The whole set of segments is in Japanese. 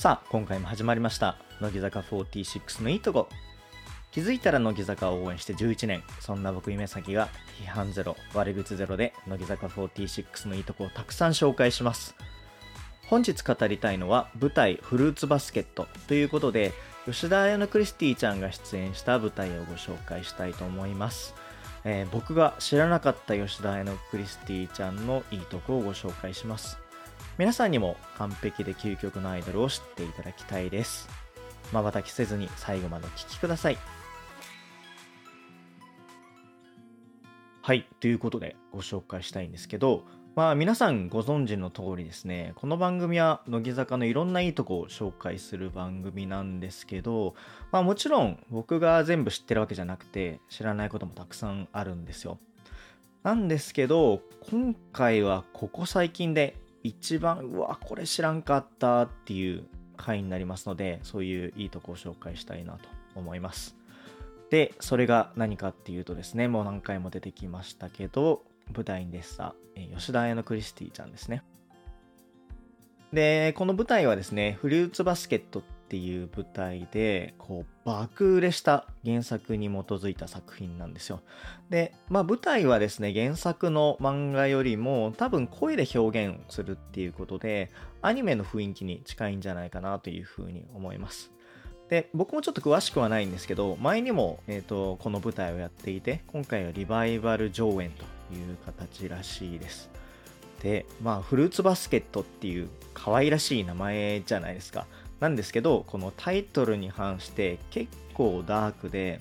さあ今回も始まりました。乃木坂46のいいとこ。気づいたら乃木坂を応援して11年。そんな僕夢咲が批判ゼロ悪口ゼロで乃木坂46のいいとこをたくさん紹介します。本日語りたいのは舞台フルーツバスケット。ということで吉田彩乃クリスティちゃんが出演した舞台をご紹介したいと思います、えー僕が知らなかった吉田彩乃クリスティちゃんのいいとこをご紹介します。皆さんにも完璧で究極のアイドルを知っていただきたいです。瞬きせずに最後までお聴きください。はいということでご紹介したいんですけどまあ皆さんご存知の通りですねこの番組は乃木坂のいろんないいとこを紹介する番組なんですけどまあもちろん僕が全部知ってるわけじゃなくて知らないこともたくさんあるんですよ。なんですけど今回はここ最近で一番うわこれ知らんかったっていう回になりますのでそういういいとこを紹介したいなと思います。でそれが何かっていうとですねもう何回も出てきましたけど舞台に出したえ吉田彩乃クリスティちゃんですね。でこの舞台はですねフルーツバスケットっていう舞台でこう爆売れした原作に基づいた作品なんですよ。で、まあ、舞台はですね原作の漫画よりも多分声で表現をするっていうことでアニメの雰囲気に近いんじゃないかなというふうに思います。で僕もちょっと詳しくはないんですけど前にも、えー、とこの舞台をやっていて今回はリバイバル上演という形らしいです。でまあフルーツバスケットっていう可愛らしい名前じゃないですか。なんですけどこのタイトルに反して結構ダークで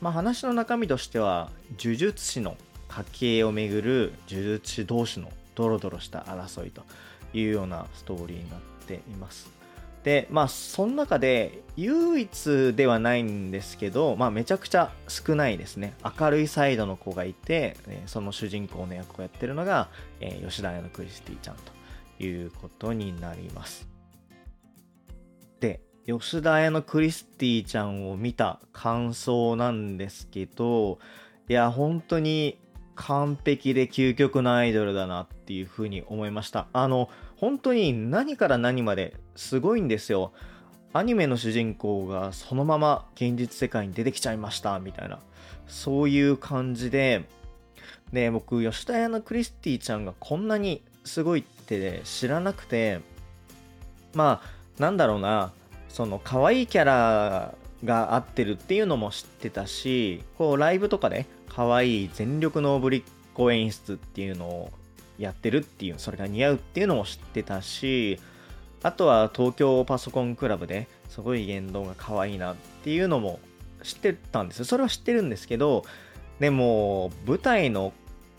まあ話の中身としては呪術師の家系をめぐる呪術師同士のドロドロした争いというようなストーリーになっています。でまあその中で唯一ではないんですけど、まあ、めちゃくちゃ少ないですね。明るいサイドの子がいて、その主人公の役をやってるのが、えー吉田彩乃クリスティちゃんということになります。で吉田彩乃クリスティちゃんを見た感想なんですけどいや本当に完璧で究極のアイドルだなっていうふうに思いました。あの本当に何から何まですごいんですよ。アニメの主人公がそのまま現実世界に出てきちゃいましたみたいな。そういう感じでで僕吉田彩乃クリスティちゃんがこんなにすごいって知らなくてまあなんだろうなその可愛いキャラが合ってるっていうのも知ってたしこうライブとかで可愛い全力のぶりっ子演出っていうのをやってるっていうそれが似合うっていうのも知ってたしあとは東京パソコンクラブですごい言動が可愛いなっていうのも知ってたんですよ。それは知ってるんですけどでも舞台の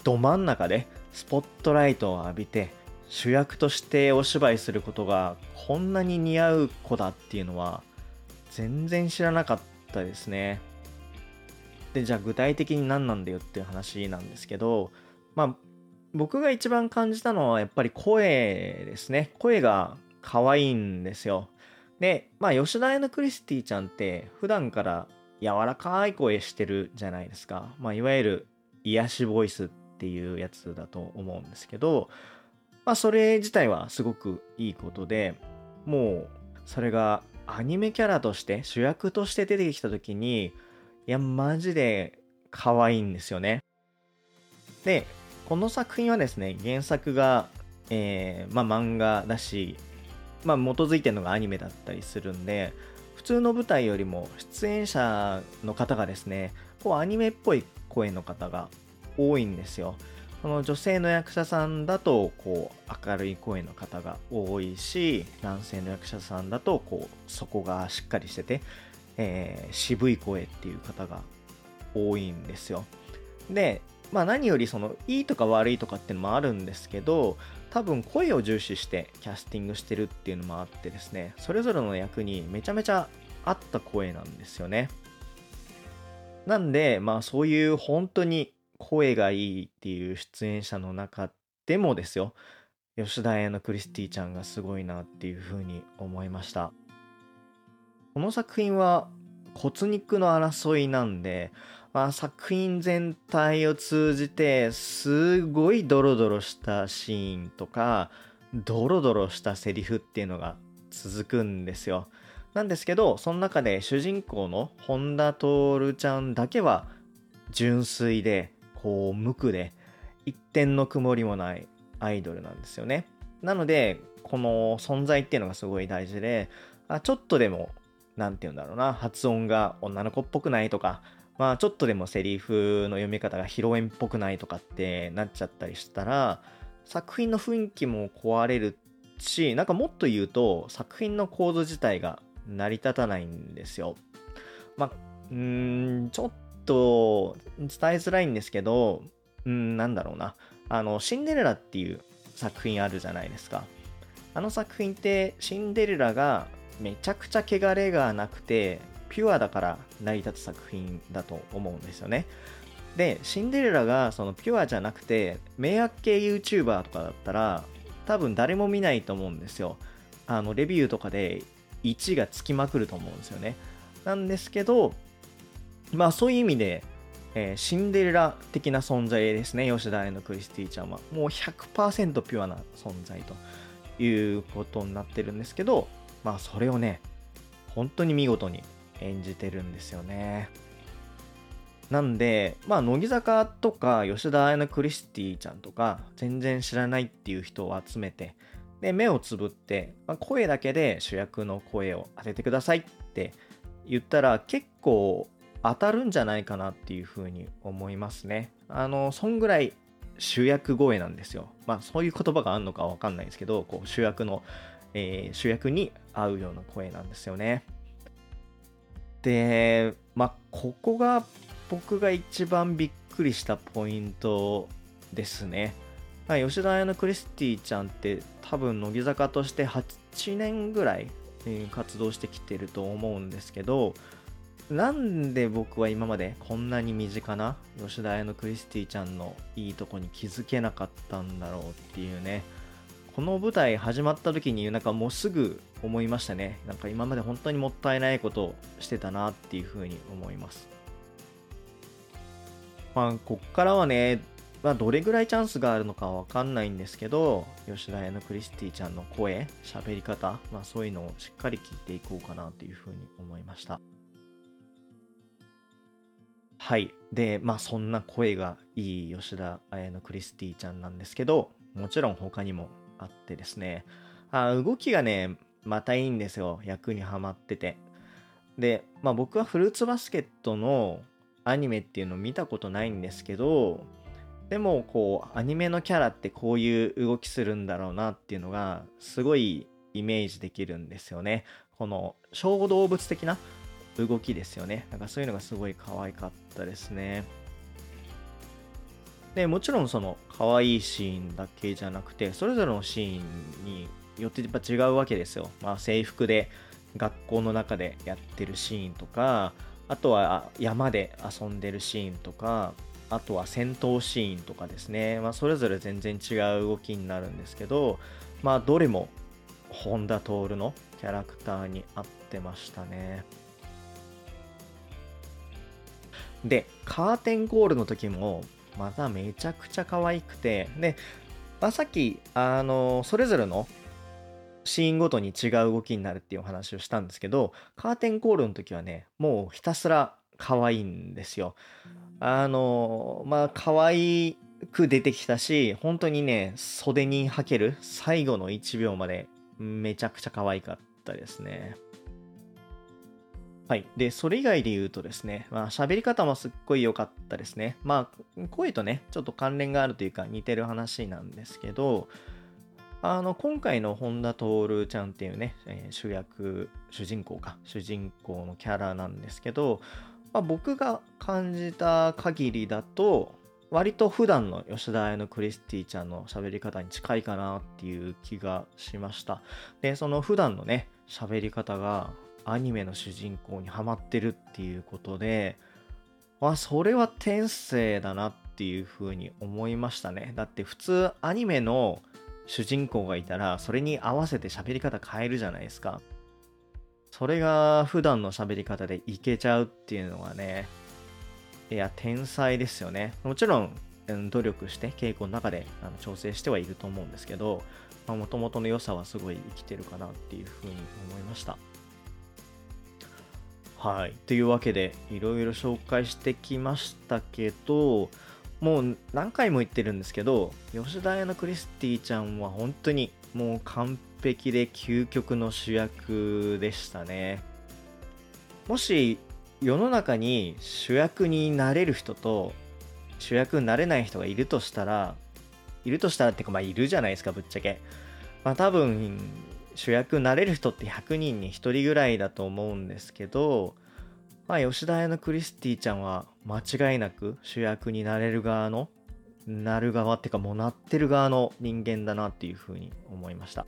ど真ん中でスポットライトを浴びて主役としてお芝居することがこんなに似合う子だっていうのは全然知らなかったですね。でじゃあ具体的に何なんだよっていう話なんですけどまあ僕が一番感じたのはやっぱり声ですね。声が可愛いんですよ。でまあ吉田彩乃クリスティちゃんって普段から柔らかい声してるじゃないですか。まあいわゆる癒しボイスっていうやつだと思うんですけどまあそれ自体はすごくいいことでもうそれがアニメキャラとして主役として出てきた時にいやマジで可愛いんですよね。でこの作品はですね原作が、えーまあ、漫画だし、まあ、基づいてるのがアニメだったりするんで普通の舞台よりも出演者の方がですねこうアニメっぽい声の方が多いんですよ。その女性の役者さんだとこう明るい声の方が多いし男性の役者さんだとこうそこがしっかりしてて、えー渋い声っていう方が多いんですよ。でまあ何よりそのいいとか悪いとかっていうのもあるんですけど多分声を重視してキャスティングしてるっていうのもあってですねそれぞれの役にめちゃめちゃ合った声なんですよね。なんでまあそういう本当に声がいいっていう出演者の中でもですよ吉田彩乃クリスティちゃんがすごいなっていうふうに思いましたこの作品は骨肉の争いなんで、まあ、作品全体を通じてすごいドロドロしたシーンとかドロドロしたセリフっていうのが続くんですよ。なんですけど、その中で主人公の本田徹ちゃんだけは純粋で、こう、無垢で、一点の曇りもないアイドルなんですよね。なので、この存在っていうのがすごい大事で、あちょっとでも、なんて言うんだろうな、発音が女の子っぽくないとか、まあちょっとでもセリフの読み方がヒロインっぽくないとかってなっちゃったりしたら、作品の雰囲気も壊れるし、なんかもっと言うと、作品の構図自体が成り立たないんですよ。まあ、うーん、ちょっと伝えづらいんですけど、うん、なんだろうな。あの、シンデレラっていう作品あるじゃないですか。あの作品ってシンデレラがめちゃくちゃ汚れがなくて、ピュアだから成り立つ作品だと思うんですよね。で、シンデレラがそのピュアじゃなくて、迷惑系 YouTuber とかだったら、多分誰も見ないと思うんですよ。あの、レビューとかで1がつきまくると思うんですよね。なんですけど、まあそういう意味で、えー、シンデレラ的な存在ですね、吉田愛のクリスティちゃんは。もう100%ピュアな存在ということになってるんですけど、まあそれをね、本当に見事に演じてるんですよね。なんで、まあ、乃木坂とか吉田彩のクリスティちゃんとか、全然知らないっていう人を集めて、で、目をつぶって、まあ、声だけで主役の声を当ててくださいって言ったら、結構当たるんじゃないかなっていうふうに思いますね。あの、そんぐらい主役声なんですよ。まあ、そういう言葉があるのかわかんないですけど、こう主役の、えー、主役に合うような声なんですよね。で、まあ、ここが僕が一番びっくりしたポイントですね。はい、吉田彩のクリスティちゃんって多分乃木坂として8年ぐらい活動してきてると思うんですけど、なんで僕は今までこんなに身近な吉田彩のクリスティちゃんのいいとこに気づけなかったんだろうっていうね。この舞台始まった時になんかもうすぐ思いましたね。なんか今まで本当にもったいないことをしてたなっていうふうに思います。まあ、こっからはね、まあ、どれぐらいチャンスがあるのかわかんないんですけど、吉田屋のクリスティちゃんの声、喋り方、まあそういうのをしっかり聞いていこうかなというふうに思いました。はい。で、まあそんな声がいい吉田彩のクリスティちゃんなんですけど、もちろん他にもあってですね、あ動きがね、またいいんですよ。役にはまってて。で、まあ僕はフルーツバスケットのアニメっていうのを見たことないんですけど、でもこう、アニメのキャラってこういう動きするんだろうなっていうのが、すごいイメージできるんですよね。この小動物的な動きですよね。なんかそういうのがすごい可愛かったですね。で、もちろんその可愛いシーンだけじゃなくて、それぞれのシーンによってやっぱ違うわけですよ。まあ制服で学校の中でやってるシーンとか、あとは山で遊んでるシーンとか、あとは戦闘シーンとかですね。まあ、それぞれ全然違う動きになるんですけど、まあ、どれも本田徹のキャラクターに合ってましたね。で、カーテンコールの時も、まためちゃくちゃ可愛くて、で、まあ、さっき、あの、それぞれのシーンごとに違う動きになるっていうお話をしたんですけど、カーテンコールの時はね、もうひたすら可愛いんですよ。あの、まあ、可愛く出てきたし、本当にね、袖に履ける最後の1秒までめちゃくちゃ可愛かったですね。はい。で、それ以外で言うとですね、まあ、喋り方もすっごい良かったですね。まあ、声とね、ちょっと関連があるというか似てる話なんですけど、あの、今回の本田徹ちゃんっていうね、えー、主役、主人公か、主人公のキャラなんですけど、まあ、僕が感じた限りだと、割と普段の吉田彩のクリスティちゃんの喋り方に近いかなっていう気がしました。で、その普段のね、喋り方がアニメの主人公にハマってるっていうことで、あ、それは天性だなっていうふうに思いましたね。だって普通アニメの主人公がいたら、それに合わせて喋り方変えるじゃないですか。それが普段の喋り方でいけちゃうっていうのはね、いや、天才ですよね。もちろん、努力して稽古の中であの調整してはいると思うんですけど、もともとの良さはすごい生きてるかなっていうふうに思いました。はい。というわけで、いろいろ紹介してきましたけど、もう何回も言ってるんですけど、吉田屋のクリスティちゃんは本当にもう完璧で究極の主役でしたね。もし世の中に主役になれる人と主役になれない人がいるとしたら、いるとしたらってかまあいるじゃないですか、ぶっちゃけ。まあ多分主役になれる人って100人に1人ぐらいだと思うんですけど、まあ吉田屋のクリスティちゃんは間違いなく主役になれる側の、なる側ってかもうなってる側の人間だなっていうふうに思いました。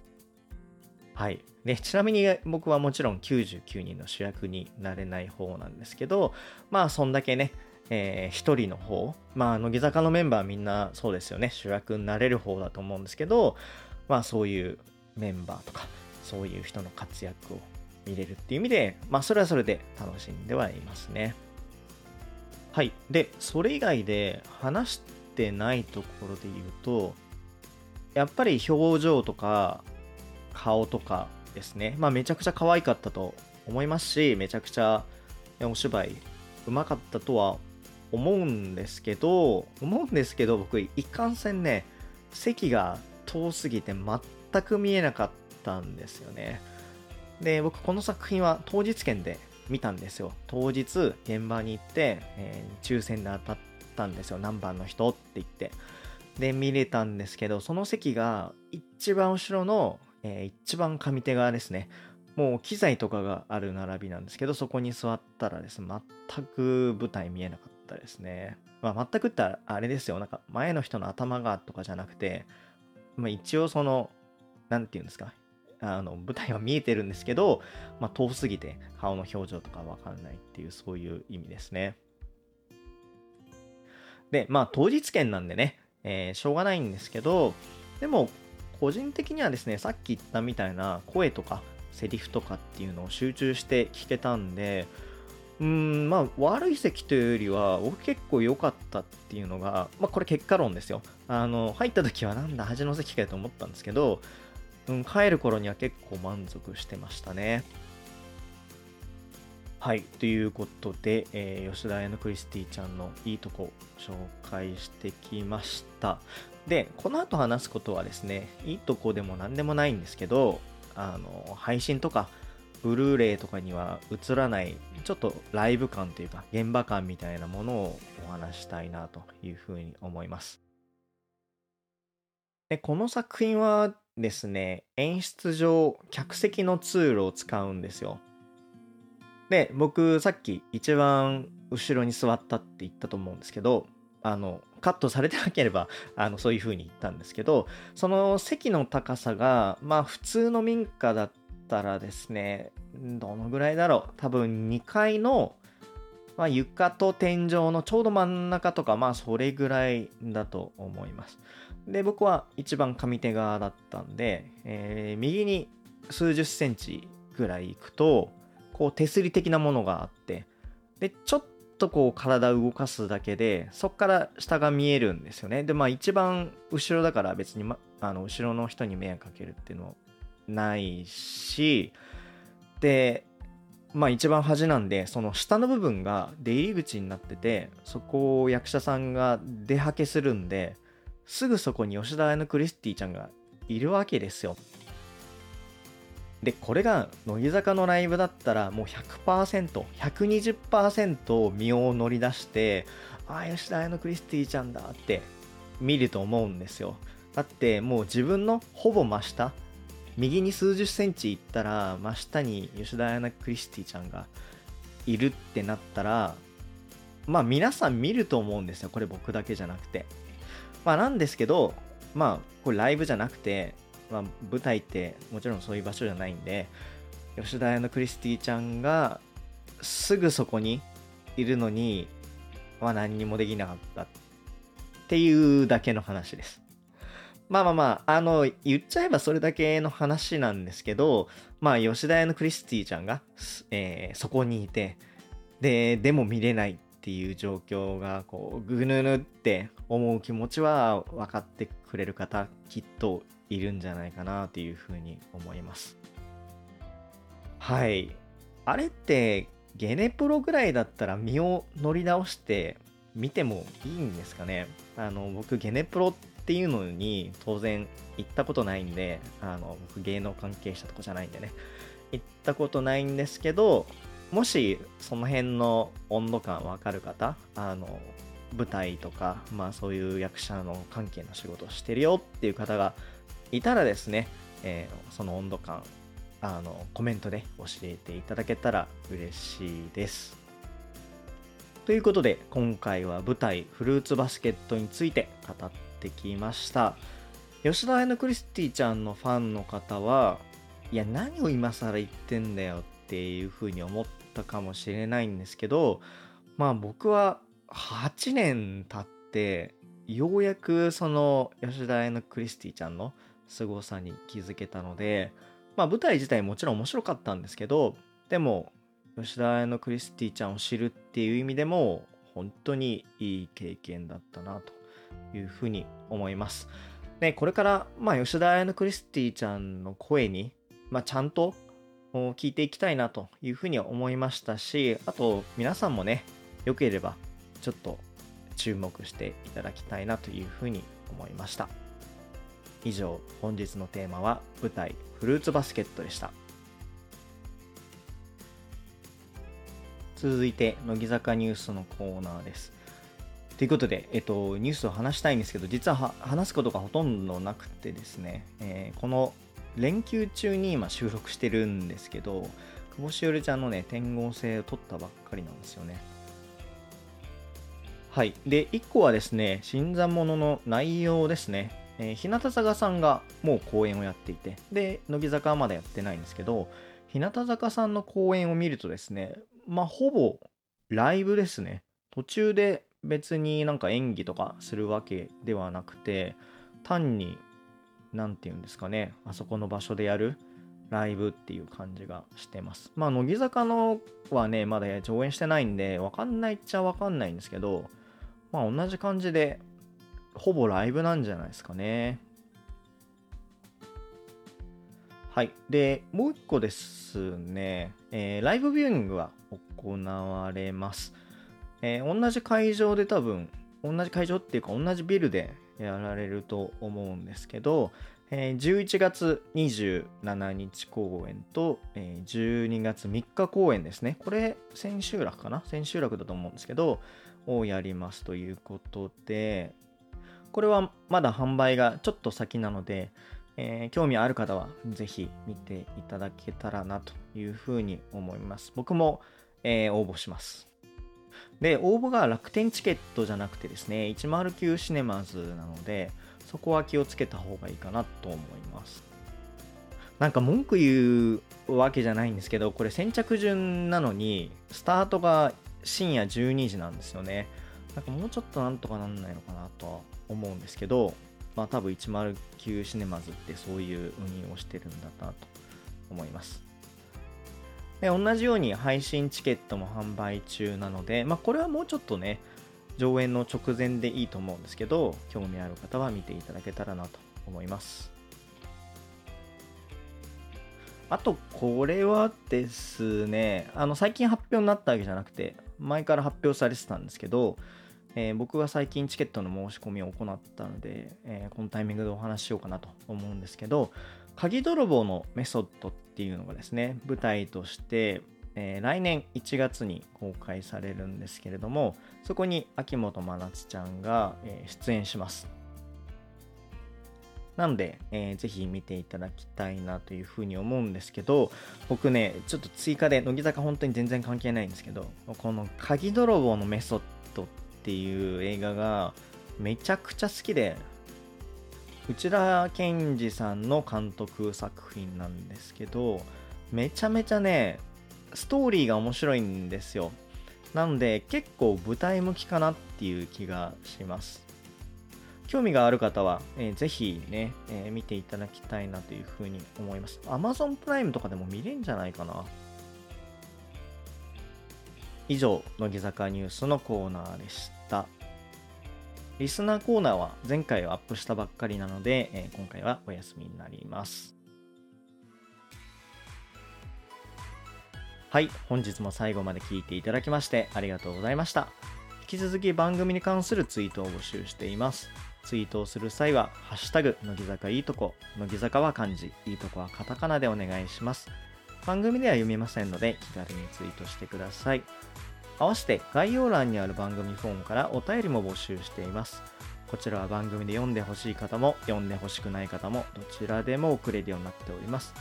はい。で、ちなみに僕はもちろん99人の主役になれない方なんですけど、まあそんだけね、えー、一人の方、まあ、乃木坂のメンバーみんなそうですよね、主役になれる方だと思うんですけど、まあそういうメンバーとか、そういう人の活躍を見れるっていう意味で、まあそれはそれで楽しんではいますね。はい。で、それ以外で話してないところで言うと、やっぱり表情とか顔とかですね。まあめちゃくちゃ可愛かったと思いますし、めちゃくちゃお芝居うまかったとは思うんですけど、思うんですけど、僕、いかんせんね、席が遠すぎて全く見えなかったんですよね。で、僕、この作品は当日券で見たんですよ。当日、現場に行って、えー、抽選で当たったんですよ。何番の人って言って。で、見れたんですけど、その席が一番後ろの、えー、一番上手側ですね。もう機材とかがある並びなんですけど、そこに座ったらですね、全く舞台見えなかったですね。まあ、全くってあれですよ、なんか前の人の頭がとかじゃなくて、まあ、一応その、なんて言うんですか、あの舞台は見えてるんですけど、まあ、遠すぎて顔の表情とかわかんないっていうそういう意味ですね。で、まあ当日券なんでね、えー、しょうがないんですけど、でも個人的にはですね、さっき言ったみたいな声とかセリフとかっていうのを集中して聞けたんで、うん、まあ、悪い席というよりは、僕結構良かったっていうのが、まあ、これ結果論ですよ。あの、入った時はなんだ、端の席かと思ったんですけど、うん、帰る頃には結構満足してましたね。はい。ということで、えー、吉田屋のクリスティちゃんのいいとこ紹介してきました。で、この後話すことはですね、いいとこでも何でもないんですけど、あの配信とかブルーレイとかには映らないちょっとライブ感というか現場感みたいなものをお話したいなというふうに思います。でこの作品はですね演出上客席の通路を使うんですよ。で僕さっき一番後ろに座ったって言ったと思うんですけどあのカットされてなければ あのそういう風に言ったんですけどその席の高さがまあ普通の民家だったらですねどのぐらいだろう多分2階の、まあ、床と天井のちょうど真ん中とかまあそれぐらいだと思いますで僕は一番上手側だったんで、えー、右に数十センチぐらい行くとこう手すり的なものがあってでちょっとこう体を動かすだけでそこから下が見えるんですよね。でまあ一番後ろだから別に、ま、あの後ろの人に迷惑かけるっていうのはないしでまあ一番端なんでその下の部分が出入り口になっててそこを役者さんが出はけするんですぐそこに吉田屋のクリスティちゃんがいるわけですよで、これが乃木坂のライブだったらもう100%、120%身を乗り出して、ああ、吉田彩のクリスティちゃんだって見ると思うんですよ。だってもう自分のほぼ真下、右に数十センチ行ったら真下に吉田彩のクリスティちゃんがいるってなったら、まあ皆さん見ると思うんですよ。これ僕だけじゃなくて。まあなんですけど、まあこれライブじゃなくて、まあ、舞台ってもちろんそういう場所じゃないんで吉田屋のクリスティちゃんがすぐそこにいるのに、まあ、何にもできなかったっていうだけの話です。まあまあまあ、あの、言っちゃえばそれだけの話なんですけど、まあ、吉田屋のクリスティちゃんが、えー、そこにいて、で、でも見れないっていう状況が、こう、ぐぬぬって思う気持ちは分かってくれる方、きっといるんじゃないかなというふうに思います。はい。あれってゲネプロぐらいだったら身を乗り直して見てもいいんですかね？あの僕ゲネプロっていうのに当然行ったことないんであの僕芸能関係者とかじゃないんでね行ったことないんですけどもしその辺の温度感わかる方あの舞台とかまあそういう役者の関係の仕事をしてるよっていう方がいたらですね、えー、その温度感あのコメントで教えていただけたら嬉しいです。ということで今回は舞台フルーツバスケットについて語ってきました。吉田彩クリスティちゃんのファンの方はいや何を今更言ってんだよっていうふうに思ったかもしれないんですけどまあ僕は8年経ってようやくその吉田彩クリスティちゃんの凄さに気づけたのでまあ舞台自体もちろん面白かったんですけど、でも、吉田彩のクリスティちゃんを知るっていう意味でも、本当にいい経験だったなというふうに思います。で、これから、まあ吉田彩のクリスティちゃんの声に、まあちゃんと聞いていきたいなというふうに思いましたし、あと皆さんもね、よければちょっと注目していただきたいなというふうに思いました。以上、本日のテーマは舞台フルーツバスケットでした。続いて、乃木坂ニュースのコーナーです。ということで、えっと、ニュースを話したいんですけど、実は話すことがほとんどなくてですね、えー、この連休中に今収録してるんですけど、久保しおりちゃんのね、天合星を取ったばっかりなんですよね。はい。で、1個はですね、新参者の内容ですね。えー、日向坂さんがもう公演をやっていて、で、乃木坂はまだやってないんですけど、日向坂さんの公演を見るとですね、まあ、ほぼライブですね。途中で別になんか演技とかするわけではなくて、単に、なんて言うんですかね、あそこの場所でやるライブっていう感じがしてます。まあ、乃木坂のはね、まだ上演してないんで、わかんないっちゃわかんないんですけど、まあ、同じ感じでほぼライブなんじゃないですかね。はい。で、もう一個ですね、えー、ライブビューイングは行われます。えー、同じ会場で多分、同じ会場っていうか同じビルでやられると思うんですけど、えー、11月27日公演と、えー、12月3日公演ですね。これ、千秋楽かな？千秋楽だと思うんですけど、をやりますということで、これはまだ販売がちょっと先なので、えー、興味ある方はぜひ見ていただけたらなというふうに思います。僕も、えー、応募します。で、応募が楽天チケットじゃなくてですね、109シネマズなので、そこは気をつけた方がいいかなと思います。なんか文句言うわけじゃないんですけど、これ先着順なのに、スタートが深夜12時なんですよね。なんかもうちょっとなんとかなんないのかなとは思うんですけど、まあ多分109シネマズってそういう運用をしてるんだなと思います。で同じように配信チケットも販売中なので、まあこれはもうちょっとね、上演の直前でいいと思うんですけど、興味ある方は見ていただけたらなと思います。あと、これはですね、あの、最近発表になったわけじゃなくて、前から発表されてたんですけど、えー、僕が最近チケットの申し込みを行ったので、えー、このタイミングでお話ししようかなと思うんですけど、鍵泥棒のメソッドっていうのがですね、舞台として、えー、来年1月に公開されるんですけれども、そこに秋元真夏ちゃんが、え出演します。なので、えー、ぜひ見ていただきたいなというふうに思うんですけど、僕ね、ちょっと追加で、乃木坂本当に全然関係ないんですけど、この鍵泥棒のメソッドっていう映画がめちゃくちゃ好きで内田健二さんの監督作品なんですけどめちゃめちゃねストーリーが面白いんですよ。なので結構舞台向きかなっていう気がします。興味がある方は、えー、ぜひね、えー、見ていただきたいなというふうに思います。Amazon プライムとかでも見れるんじゃないかな。以上、乃木坂ニュースのコーナーでした。リスナーコーナーは前回はアップしたばっかりなので、えー、今回はお休みになります。はい、本日も最後まで聞いていただきましてありがとうございました。引き続き番組に関するツイートを募集しています。ツイートをする際は、ハッシュタグ、乃木坂いいとこ、乃木坂は漢字、いいとこはカタカナでお願いします。番組では読みませんので、気軽にツイートしてください。合わせて概要欄にある番組フォームからお便りも募集しています。こちらは番組で読んでほしい方も読んでほしくない方もどちらでも送れるようになっております。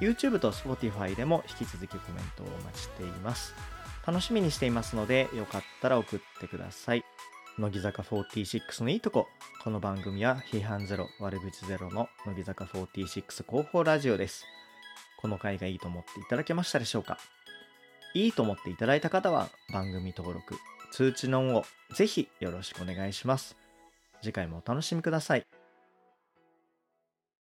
YouTube と Spotify でも引き続きコメントをお待ちしています。楽しみにしていますので、よかったら送ってください。乃木坂46のいいとこ。この番組は批判ゼロ、悪口ゼロの乃木坂46広報ラジオです。この回がいいと思っていただけましたでしょうか？いいと思っていただいた方は番組登録、通知のオンをぜひよろしくお願いします。次回もお楽しみください。